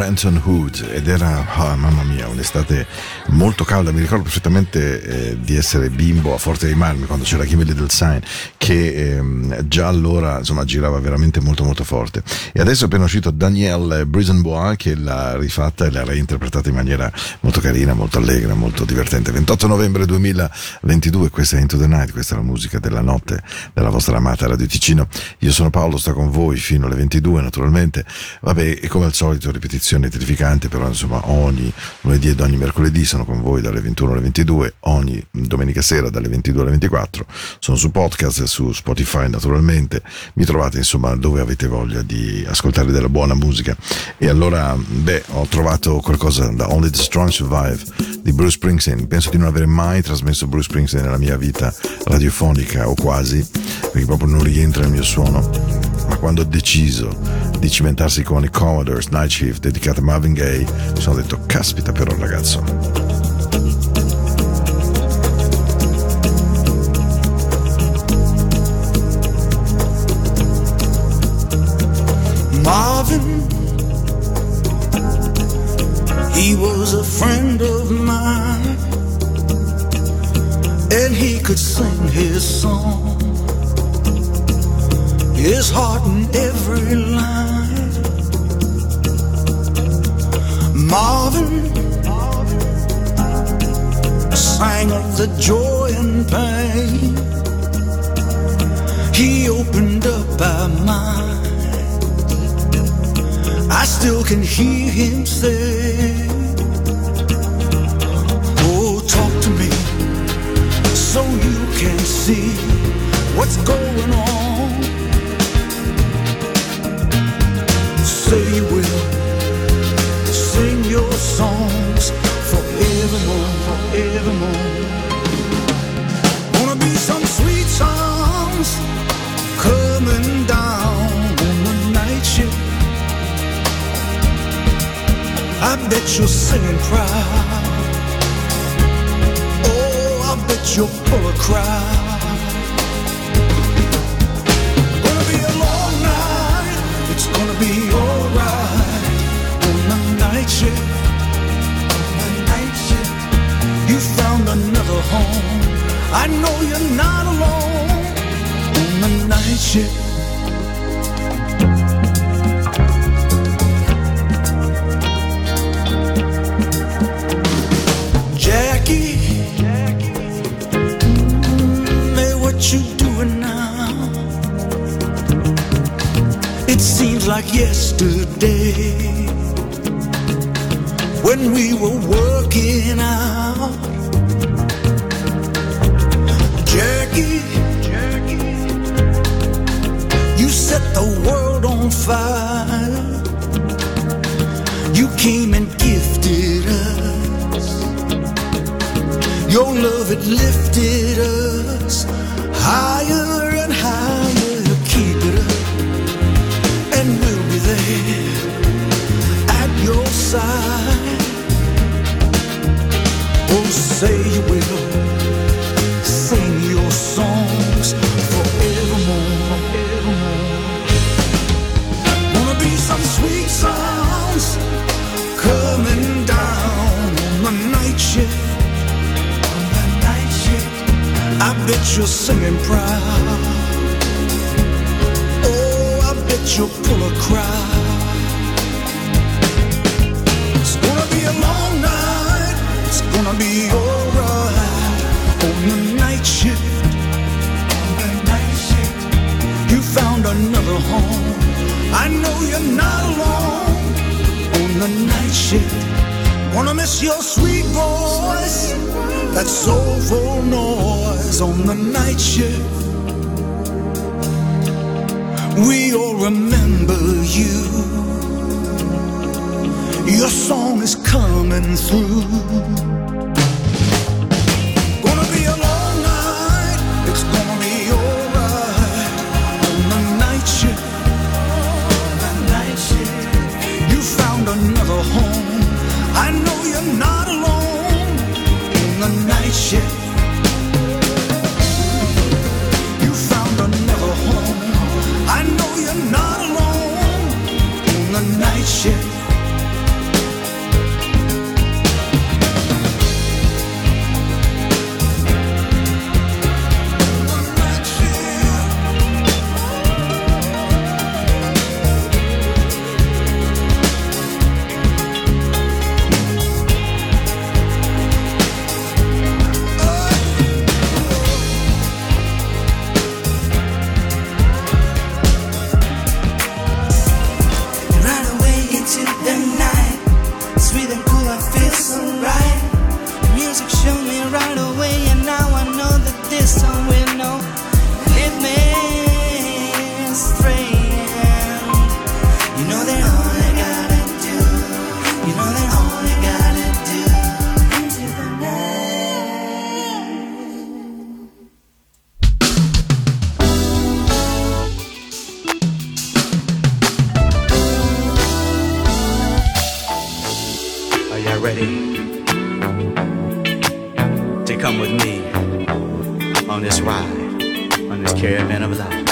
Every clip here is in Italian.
Branton Hood ed era, oh, mamma mia, un'estate molto calda. Mi ricordo perfettamente eh, di essere bimbo a Forte dei Marmi quando c'era Kimmy Little Sign, che ehm, già allora insomma girava veramente molto molto forte. E adesso è appena uscito Danielle Brisenbois che l'ha rifatta e l'ha reinterpretata in maniera molto carina, molto allegra, molto divertente. 28 novembre 2022, questa è Into the Night, questa è la musica della notte della vostra amata Radio Ticino. Io sono Paolo, sto con voi fino alle 22 naturalmente. Vabbè, e come al solito ripetizione terrificante, però insomma ogni lunedì ed ogni mercoledì sono con voi dalle 21 alle 22, ogni domenica sera dalle 22 alle 24. Sono su podcast e su Spotify naturalmente. Mi trovate insomma dove avete voglia di ascoltare della buona musica. E allora, beh, ho trovato qualcosa da Only the Strong Survive di Bruce Springsteen. Penso di non aver mai trasmesso Bruce Springsteen nella mia vita radiofonica o quasi, perché proprio non rientra nel mio suono. Ma quando ho deciso di cimentarsi con i Commodores Night Shift dedicata a Marvin Gaye, mi sono detto, caspita però ragazzo. Marvin, he was a friend of mine, and he could sing his song, his heart in every line. Marvin sang of the joy and pain. He opened up our mind. I still can hear him say, Oh, talk to me so you can see what's going on. Say you will sing your songs forevermore, forevermore. Wanna be some sweet songs I bet you're singing proud. Oh, I bet you're full of crowd. Gonna be a long night. It's gonna be alright on the night shift. On the night shift. You found another home. I know you're not alone on the night shift. You doing now? It seems like yesterday when we were working out. Jackie, Jackie, you set the world on fire. You came and gifted us. Your love, it lifted us higher and higher. Keep it up, and we'll be there at your side. Oh, say you will you're singing proud. Oh, I bet you're full of crowd. It's gonna be a long night. It's gonna be alright on the night shift. On the night shift. You found another home. I know you're not alone on the night shift. Wanna miss your that soulful noise on the night shift. We all remember you. Your song is coming through. This ride, on this caravan of life.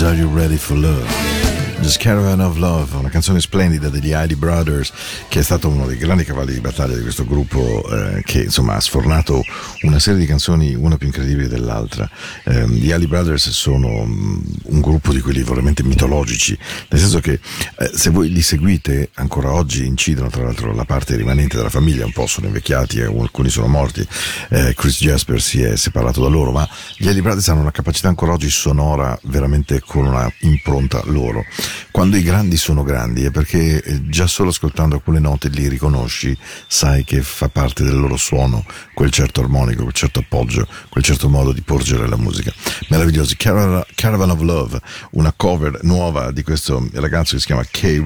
Are You Ready for Love? Just Caravan of Love, una canzone splendida degli Heidi Brothers, che è stato uno dei grandi cavalli di battaglia di questo gruppo, eh, che insomma ha sfornato una serie di canzoni, una più incredibile dell'altra. Eh, gli Heidi Brothers sono um, un gruppo di quelli veramente mitologici, nel senso che eh, se voi li seguite, ancora oggi incidono, tra l'altro la parte rimanente della famiglia, un po' sono invecchiati, alcuni sono morti, eh, Chris Jasper si è separato da loro, ma gli Heidi Brothers hanno una capacità ancora oggi sonora veramente con una impronta loro. Quando i grandi sono grandi è perché eh, già solo ascoltando alcune note li riconosci, sai che fa parte del loro suono quel certo armonico, quel certo appoggio, quel certo modo di porgere la musica. Meravigliosi. Caravan, of Love, una cover nuova di questo ragazzo che si chiama K.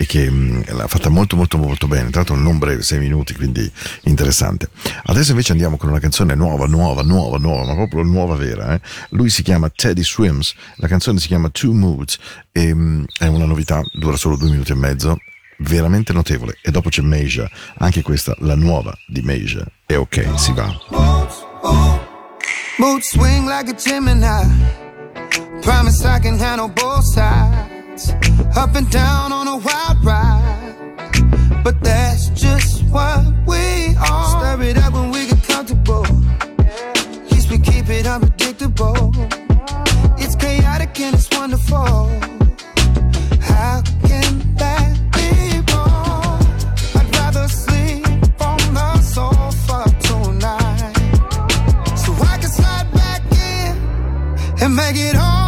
E che mh, l'ha fatta molto molto molto bene, tra l'altro non breve, sei minuti, quindi interessante. Adesso invece andiamo con una canzone nuova, nuova, nuova, nuova, ma proprio nuova vera. Eh? Lui si chiama Teddy Swims, la canzone si chiama Two Moods e mh, è una novità, dura solo due minuti e mezzo, veramente notevole. E dopo c'è Meja, anche questa, la nuova di Meja. E ok, si va. Mood swing like a Gemini. Promise I can handle both sides. Up and down on a wild ride. But that's just what we are. Stir it up when we get comfortable. At least we keep it unpredictable. It's chaotic and it's wonderful. How can that be wrong? I'd rather sleep on the sofa tonight. So I can slide back in and make it all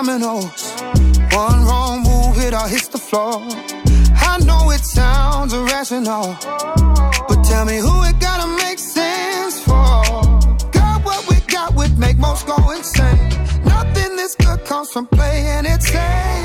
dominoes. One wrong move, it all hits the floor. I know it sounds irrational, but tell me who it gotta make sense for. Got what we got would make most go insane. Nothing this good comes from playing it safe.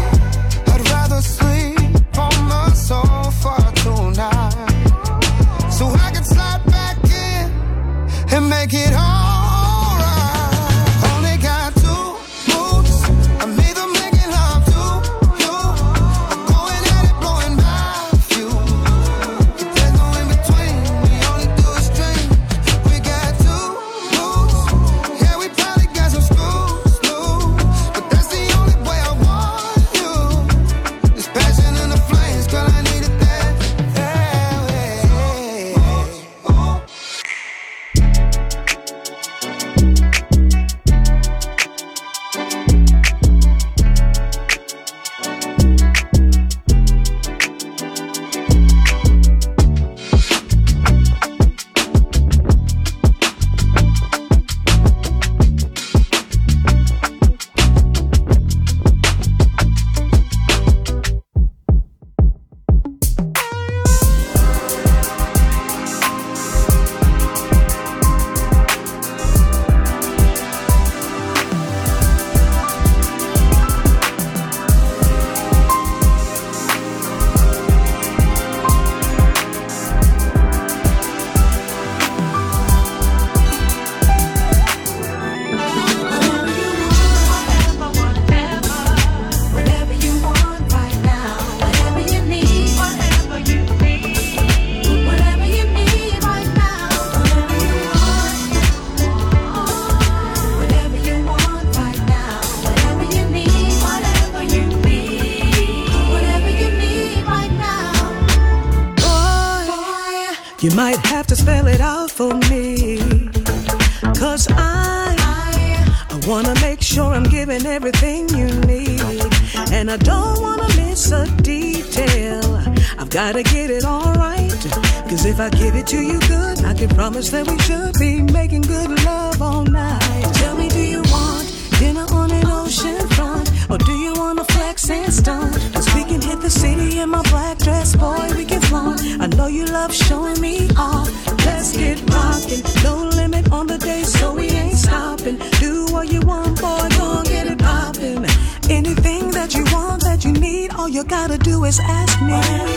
If I give it to you good, I can promise that we should be making good love all night. Tell me, do you want dinner on an ocean front? Or do you wanna flex and stunt? Cause we can hit the city in my black dress, boy, we can flaunt. I know you love showing me off. Let's get rockin'. No limit on the day, so we ain't stopping. Do what you want, boy, go get it poppin'. Anything that you want, that you need, all you gotta do is ask me.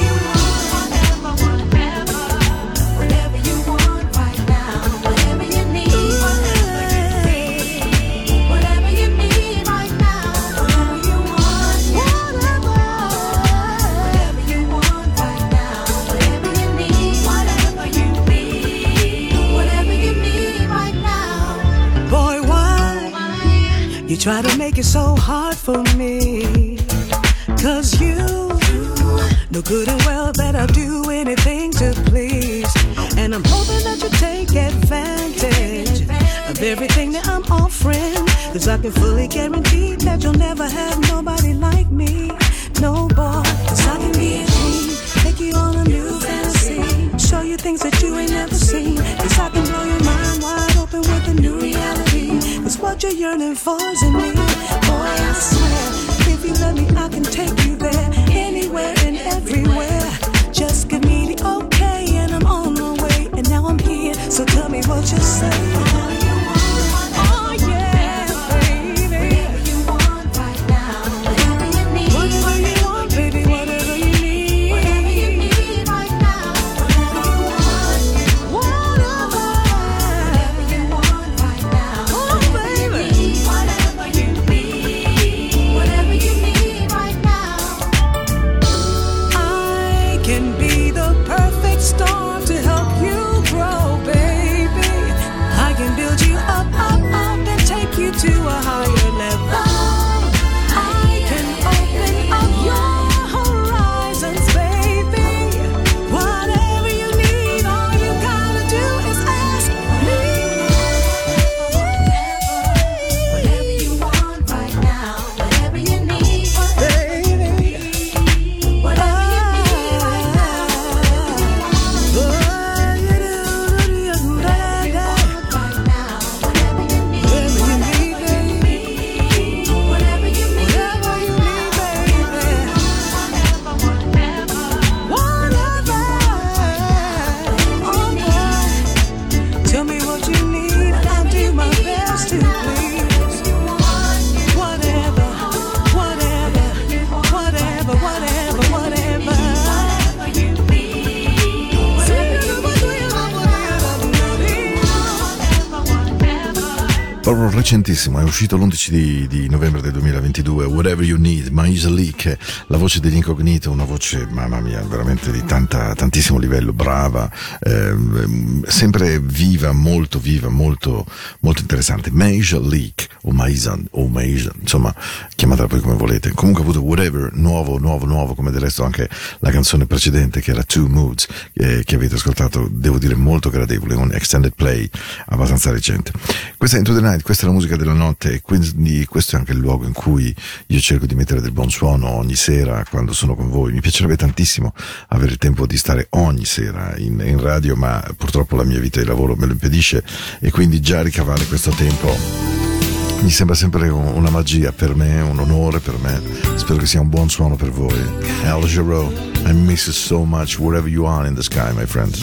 Good and well that I'll do anything to please. And I'm hoping that you take advantage of everything that I'm offering. Cause I can fully guarantee that you'll never have nobody like me. No boy, cause I can be a king, take you on a new fantasy. Show you things that you ain't never seen. Cause I can blow your mind wide open with a new reality. Cause what you're yearning for is in me. Proprio recentissimo, è uscito l'11 di, di novembre del 2022, Whatever You Need, Maisa Leak, la voce degli incognito, una voce, mamma mia, veramente di tanta, tantissimo livello, brava, ehm, sempre viva, molto viva, molto, molto interessante. Maisa Leak, o Maisa, o Maisa, insomma, chiamatela poi come volete. Comunque ha avuto Whatever, nuovo, nuovo, nuovo, come del resto anche la canzone precedente che era Two Moods, eh, che avete ascoltato, devo dire molto gradevole, un extended play abbastanza recente. Questa è Into the Night, questa è la musica della notte e quindi questo è anche il luogo in cui io cerco di mettere del buon suono ogni sera quando sono con voi. Mi piacerebbe tantissimo avere il tempo di stare ogni sera in, in radio, ma purtroppo la mia vita di lavoro me lo impedisce e quindi già ricavare questo tempo mi sembra sempre un- una magia per me, un onore per me. Spero che sia un buon suono per voi. Al Giro, I miss you so much wherever you are in the sky, my friends.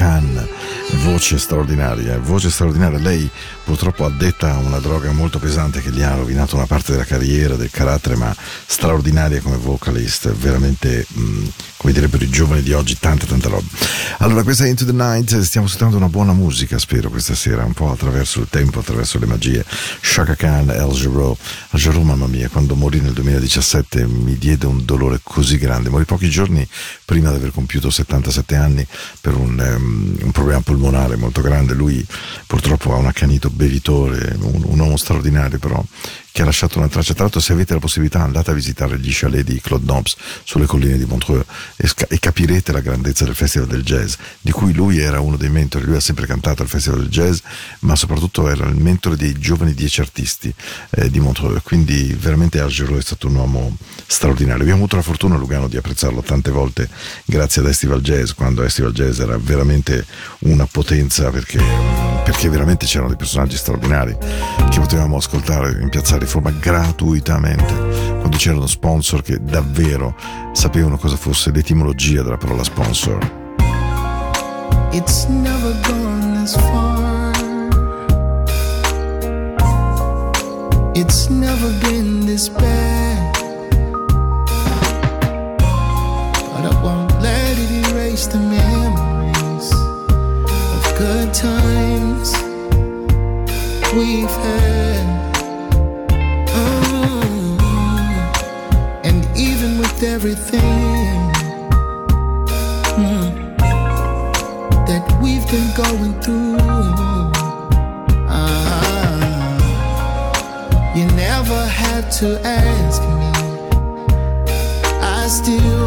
Cannes. Voce straordinaria, voce straordinaria. Lei purtroppo addetta a una droga molto pesante che gli ha rovinato una parte della carriera, del carattere, ma straordinaria come vocalist, veramente mh, come direbbero i giovani di oggi, tante tante robe. Allora, questa è Into the Night, stiamo ascoltando una buona musica, spero, questa sera, un po' attraverso il tempo, attraverso le magie. Shaka Khan, El Giro. El Giro, mamma mia, quando morì nel 2017 mi diede un dolore così grande. Morì pochi giorni prima di aver compiuto 77 anni per un, ehm, un problema polmonare molto grande. Lui purtroppo ha un accanito bevitore, un, un uomo straordinario però che ha lasciato una traccia. Tra l'altro, se avete la possibilità, andate a visitare gli chalet di Claude Nobs sulle colline di Montreux e, sca- e capirete la grandezza del Festival del Jazz, di cui lui era uno dei mentori. Lui ha sempre cantato al Festival del Jazz, ma soprattutto era il mentore dei giovani dieci artisti eh, di Montreux. Quindi, veramente Algero è stato un uomo straordinario. Abbiamo avuto la fortuna a Lugano di apprezzarlo tante volte, grazie ad Estival Jazz, quando Estival Jazz era veramente una potenza perché, perché veramente c'erano dei personaggi straordinari che potevamo ascoltare in Piazza Riforma gratuitamente quando c'erano sponsor che davvero sapevano cosa fosse l'etimologia della parola sponsor. It's never gone this far. It's never been this bad. But I won't let it erase the memories of good times we've had. With everything mm, that we've been going through, ah, you never had to ask me. I still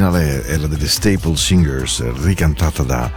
originale era delle Staple Singers, ricantata da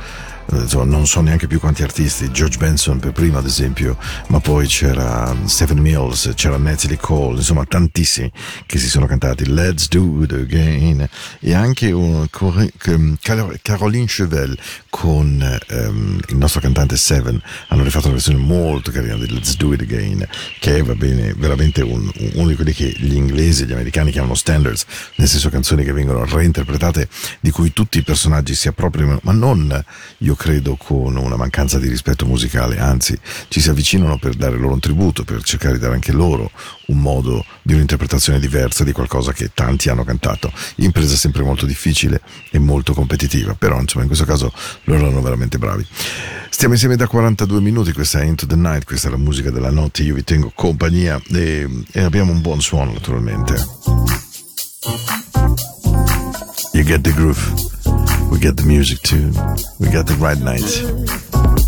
insomma, non so neanche più quanti artisti, George Benson per prima ad esempio, ma poi c'era Stephen Mills, c'era Natalie Cole, insomma tantissimi che si sono cantati. Let's Do It Again. E anche un, Car- Caroline Chevel con ehm, il nostro cantante Seven. Hanno rifatto una versione molto carina di Let's Do It Again che è va bene veramente un- uno di quelli che gli inglesi e gli americani chiamano standards nel senso canzoni che vengono reinterpretate di cui tutti i personaggi si appropriano ma non io credo con una mancanza di rispetto musicale anzi ci si avvicinano per dare loro un tributo per cercare di dare anche loro un modo di un'interpretazione diversa di qualcosa che tanti hanno cantato. Impresa sempre molto difficile e molto competitiva però insomma in questo caso loro erano veramente bravi. Stiamo insieme da 42 minuti questa è Into the Night questa è la musica della notte io vi tengo compagnia e, e abbiamo un buon suono naturalmente. You get the groove we get the music too. We got the right night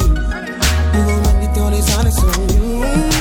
You when me girl is honest on you.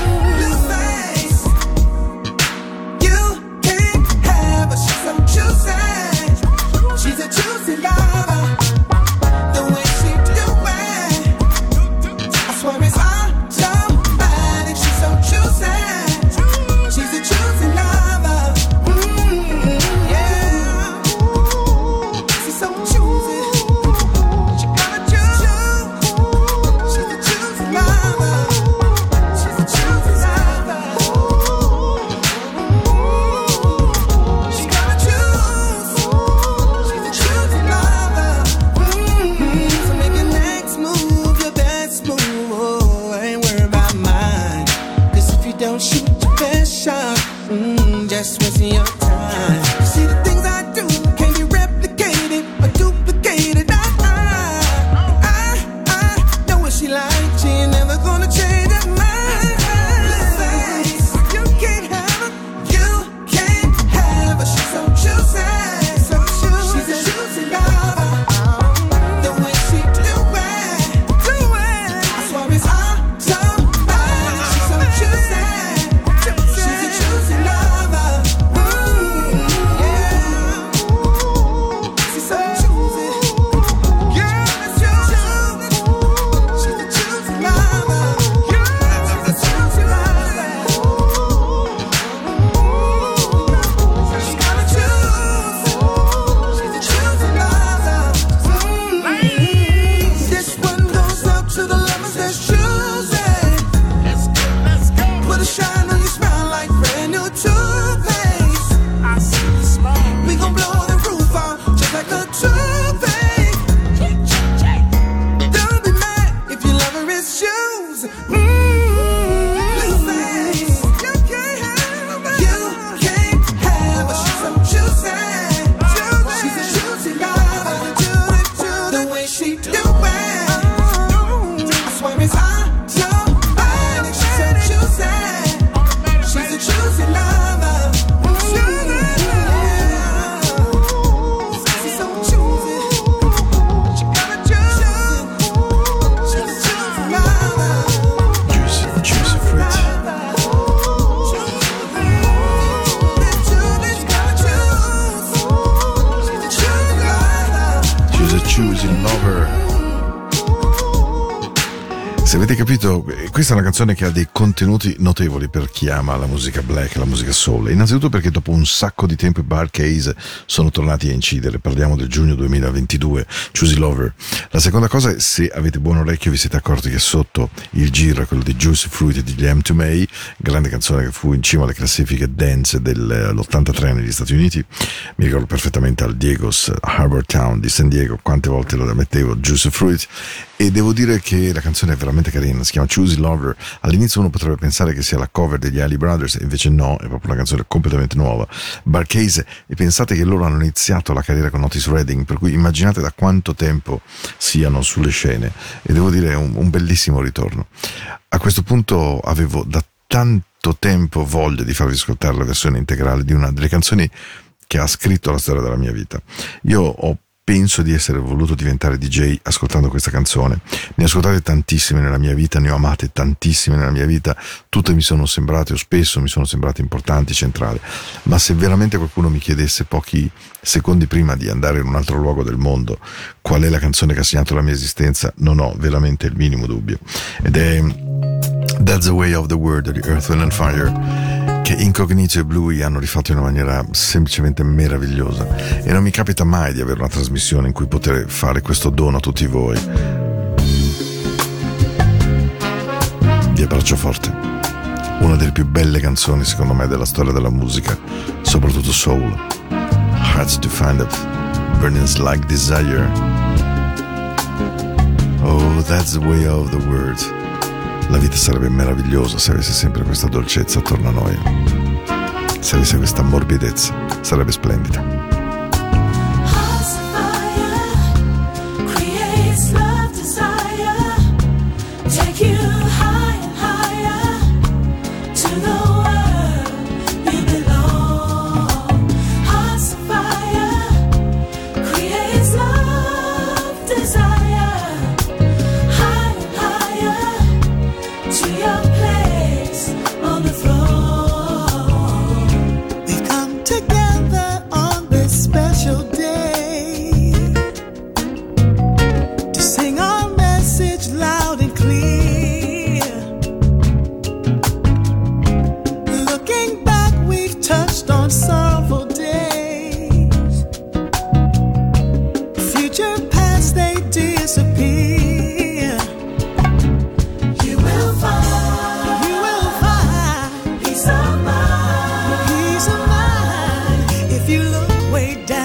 Canzone che ha dei contenuti notevoli per chi ama la musica black, la musica soul. Innanzitutto perché dopo un sacco di tempo i Bar Case sono tornati a incidere. Parliamo del giugno 2022, Choosy Lover. La seconda cosa è se avete buon orecchio vi siete accorti che sotto il giro è quello di Juicy Fruit di Liam to May, grande canzone che fu in cima alle classifiche dance dell'83 negli Stati Uniti. Mi ricordo perfettamente al Diego's Harbor Town di San Diego, quante volte lo mettevo Juicy Fruit e devo dire che la canzone è veramente carina, si chiama Choosy Lover. All'inizio uno potrebbe pensare che sia la cover degli Ali Brothers, invece no, è proprio una canzone completamente nuova. Barcase, e pensate che loro hanno iniziato la carriera con Otis Redding, per cui immaginate da quanto tempo siano sulle scene, e devo dire è un, un bellissimo ritorno. A questo punto avevo da tanto tempo voglia di farvi ascoltare la versione integrale di una delle canzoni che ha scritto la storia della mia vita. Io ho penso di essere voluto diventare DJ ascoltando questa canzone. Ne ho ascoltate tantissime nella mia vita, ne ho amate tantissime nella mia vita, tutte mi sono sembrate o spesso mi sono sembrate importanti, centrali. Ma se veramente qualcuno mi chiedesse pochi secondi prima di andare in un altro luogo del mondo qual è la canzone che ha segnato la mia esistenza, non ho veramente il minimo dubbio. Ed è That's the Way of the Word di Earth, and Fire Incognito e Bluey hanno rifatto in una maniera semplicemente meravigliosa e non mi capita mai di avere una trasmissione in cui poter fare questo dono a tutti voi. Vi abbraccio forte. Una delle più belle canzoni secondo me della storia della musica, soprattutto soul. Hard to find a burnings like desire. Oh, that's the way of the world. La vita sarebbe meravigliosa se avesse sempre questa dolcezza attorno a noi. Se avesse questa morbidezza, sarebbe splendida. down.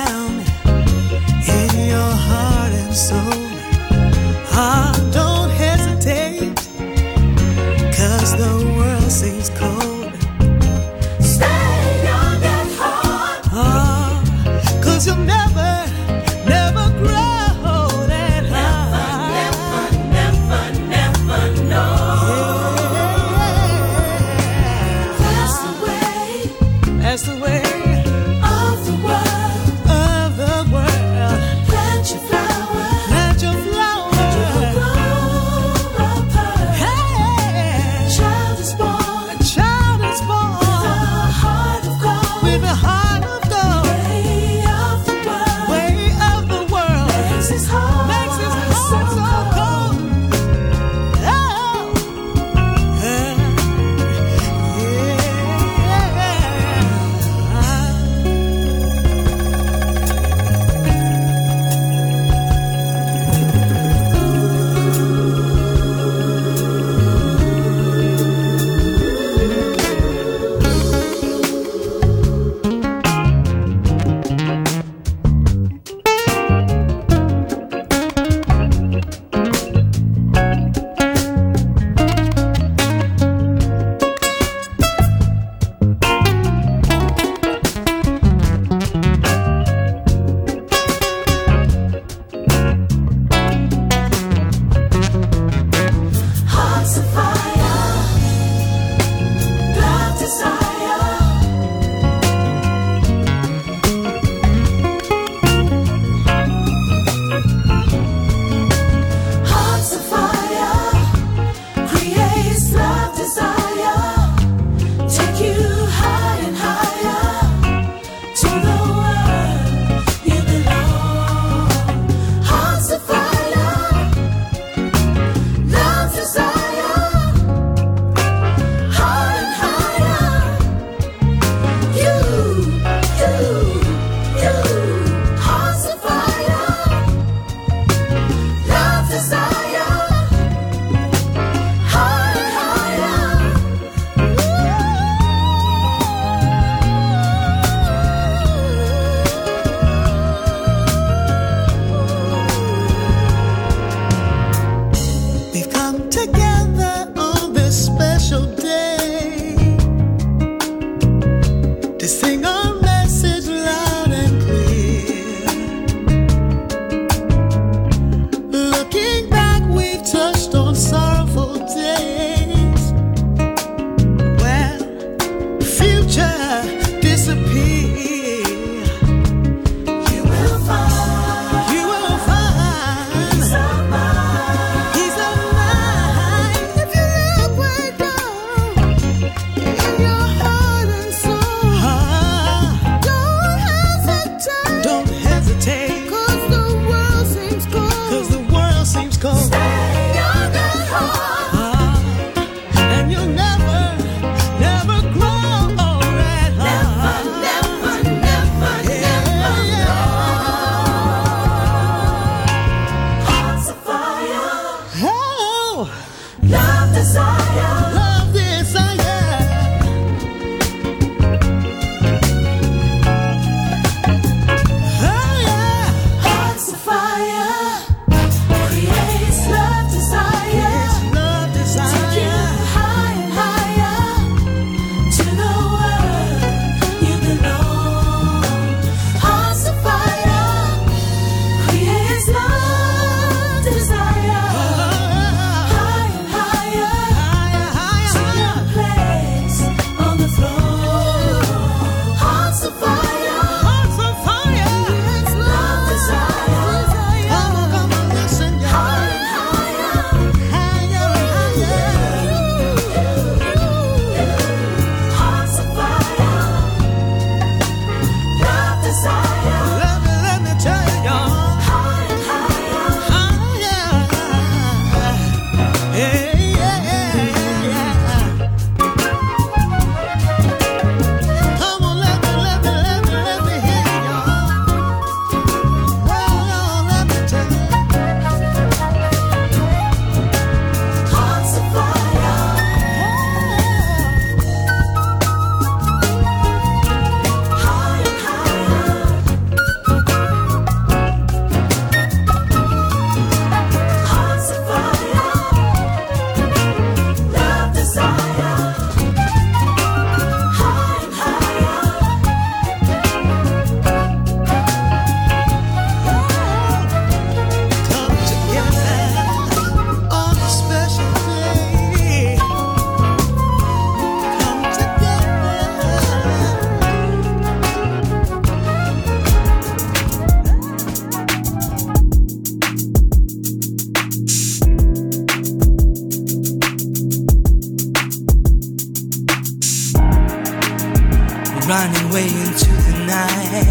Way into the night.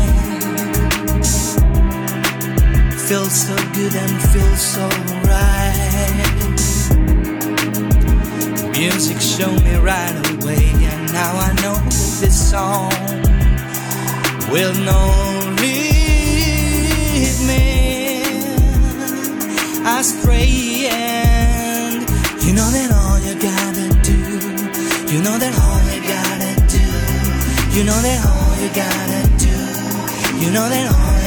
Feels so good and feels so right. Music showed me right away, and now I know this song will not lead me astray. And you know that you know that all you gotta do, you know that all